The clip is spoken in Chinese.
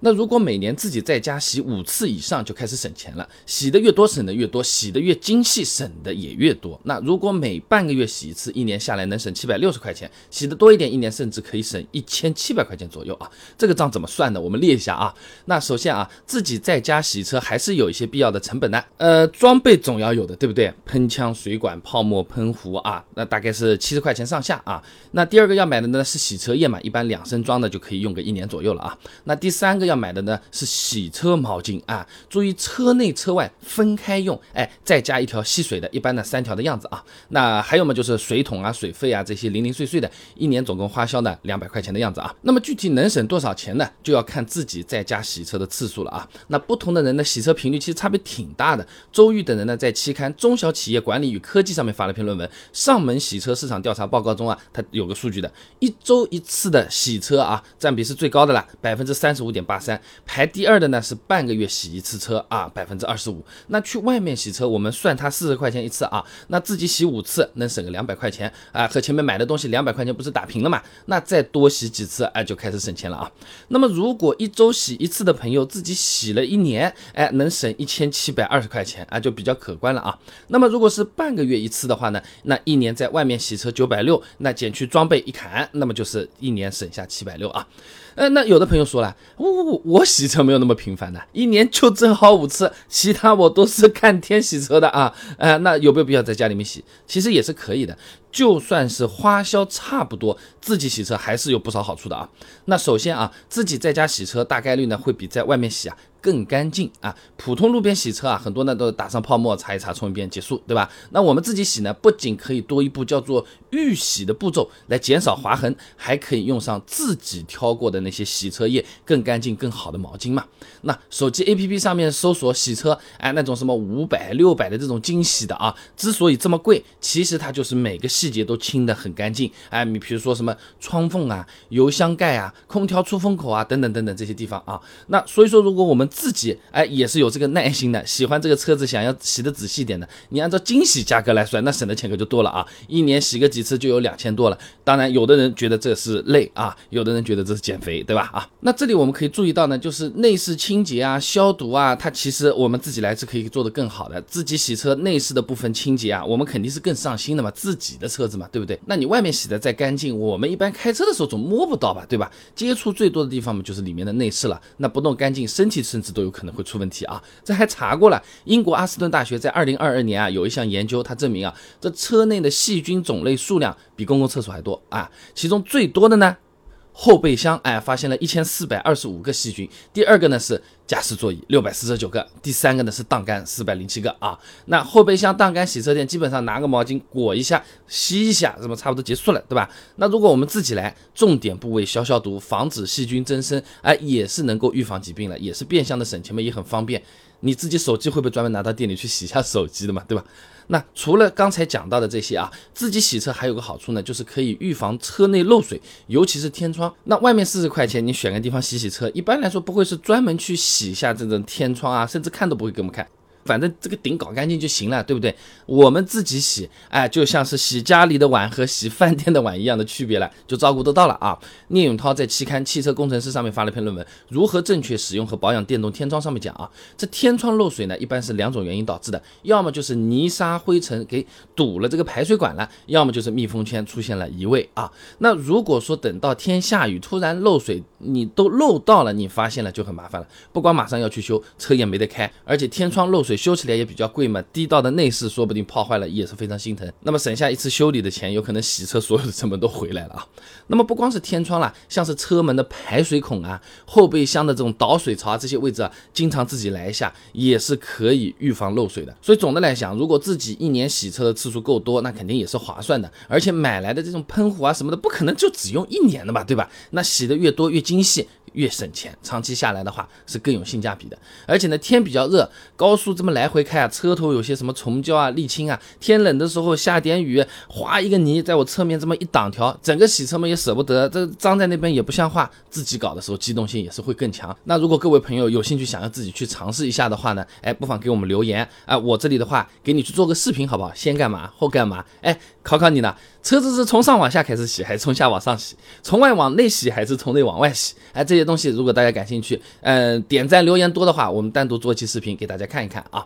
那如果每年自己在家洗五次以上，就开始省钱了。洗的越多，省的越多；洗的越精细，省的也越多。那如果每半个月洗一次，一年下来能省七百六十块钱；洗的多一点，一年甚至可以省一千七百块钱左右啊！这个账怎么算的？我们列一下啊。那首先啊，自己在家洗车还是有一些必要的成本的。呃，装备总要有的，对不对？喷枪、水管、泡沫喷壶啊，那大概是七十块钱上下啊。那第二个要买的呢是洗车液嘛，一般两升装的就可以用个一年左右了啊。那第三个。要买的呢是洗车毛巾啊，注意车内车外分开用，哎，再加一条吸水的，一般的三条的样子啊。那还有嘛，就是水桶啊、水费啊这些零零碎碎的，一年总共花销呢两百块钱的样子啊。那么具体能省多少钱呢？就要看自己在家洗车的次数了啊。那不同的人的洗车频率其实差别挺大的。周玉等人呢在期刊《中小企业管理与科技》上面发了篇论文《上门洗车市场调查报告》中啊，他有个数据的，一周一次的洗车啊，占比是最高的了，百分之三十五点八。三排第二的呢是半个月洗一次车啊，百分之二十五。那去外面洗车，我们算它四十块钱一次啊，那自己洗五次能省个两百块钱啊，和前面买的东西两百块钱不是打平了嘛？那再多洗几次，哎，就开始省钱了啊。那么如果一周洗一次的朋友自己洗了一年，哎，能省一千七百二十块钱啊，就比较可观了啊。那么如果是半个月一次的话呢，那一年在外面洗车九百六，那减去装备一砍，那么就是一年省下七百六啊。呃，那有的朋友说了，呜呜我洗车没有那么频繁的，一年就正好五次，其他我都是看天洗车的啊。呃，那有没有必要在家里面洗？其实也是可以的，就算是花销差不多，自己洗车还是有不少好处的啊。那首先啊，自己在家洗车大概率呢会比在外面洗啊。更干净啊！普通路边洗车啊，很多呢都打上泡沫，擦一擦，冲一遍结束，对吧？那我们自己洗呢，不仅可以多一步叫做预洗的步骤来减少划痕，还可以用上自己挑过的那些洗车液，更干净、更好的毛巾嘛。那手机 APP 上面搜索洗车，哎，那种什么五百、六百的这种精洗的啊，之所以这么贵，其实它就是每个细节都清的很干净。哎，你比如说什么窗缝啊、油箱盖啊、空调出风口啊等等等等这些地方啊，那所以说如果我们自己哎也是有这个耐心的，喜欢这个车子，想要洗的仔细点的。你按照精洗价格来算，那省的钱可就多了啊！一年洗个几次就有两千多了。当然，有的人觉得这是累啊，有的人觉得这是减肥，对吧？啊，那这里我们可以注意到呢，就是内饰清洁啊、消毒啊，它其实我们自己来是可以做得更好的。自己洗车内饰的部分清洁啊，我们肯定是更上心的嘛，自己的车车子嘛，对不对？那你外面洗的再干净，我们一般开车的时候总摸不到吧，对吧？接触最多的地方嘛，就是里面的内饰了。那不弄干净，身体甚至都有可能会出问题啊！这还查过了，英国阿斯顿大学在二零二二年啊有一项研究，它证明啊，这车内的细菌种类数量比公共厕所还多啊，其中最多的呢。后备箱哎，发现了一千四百二十五个细菌。第二个呢是驾驶座椅六百四十九个。第三个呢是档杆四百零七个啊。那后备箱、档杆、洗车店基本上拿个毛巾裹一下、吸一下，这么差不多结束了，对吧？那如果我们自己来，重点部位消消毒，防止细菌增生，哎，也是能够预防疾病了，也是变相的省钱嘛，也很方便。你自己手机会不会专门拿到店里去洗一下手机的嘛，对吧？那除了刚才讲到的这些啊，自己洗车还有个好处呢，就是可以预防车内漏水，尤其是天窗。那外面四十块钱，你选个地方洗洗车，一般来说不会是专门去洗一下这种天窗啊，甚至看都不会给我们看。反正这个顶搞干净就行了，对不对？我们自己洗，哎，就像是洗家里的碗和洗饭店的碗一样的区别了，就照顾得到了啊。聂永涛在期刊《汽车工程师》上面发了一篇论文，如何正确使用和保养电动天窗。上面讲啊，这天窗漏水呢，一般是两种原因导致的，要么就是泥沙灰尘给堵了这个排水管了，要么就是密封圈出现了移位啊。那如果说等到天下雨突然漏水，你都漏到了，你发现了就很麻烦了，不光马上要去修，车也没得开，而且天窗漏水。修起来也比较贵嘛，地道的内饰说不定泡坏了也是非常心疼。那么省下一次修理的钱，有可能洗车所有的成本都回来了啊。那么不光是天窗啦，像是车门的排水孔啊、后备箱的这种导水槽啊这些位置啊，经常自己来一下也是可以预防漏水的。所以总的来讲，如果自己一年洗车的次数够多，那肯定也是划算的。而且买来的这种喷壶啊什么的，不可能就只用一年的嘛，对吧？那洗的越多越精精细。越省钱，长期下来的话是更有性价比的。而且呢，天比较热，高速这么来回开啊，车头有些什么虫胶啊、沥青啊，天冷的时候下点雨，滑一个泥，在我侧面这么一挡条，整个洗车嘛也舍不得，这脏在那边也不像话。自己搞的时候机动性也是会更强。那如果各位朋友有兴趣想要自己去尝试一下的话呢，哎，不妨给我们留言啊，我这里的话给你去做个视频好不好？先干嘛后干嘛？哎，考考你呢。车子是从上往下开始洗，还是从下往上洗？从外往内洗，还是从内往外洗？哎，这些东西如果大家感兴趣，嗯，点赞留言多的话，我们单独做一期视频给大家看一看啊。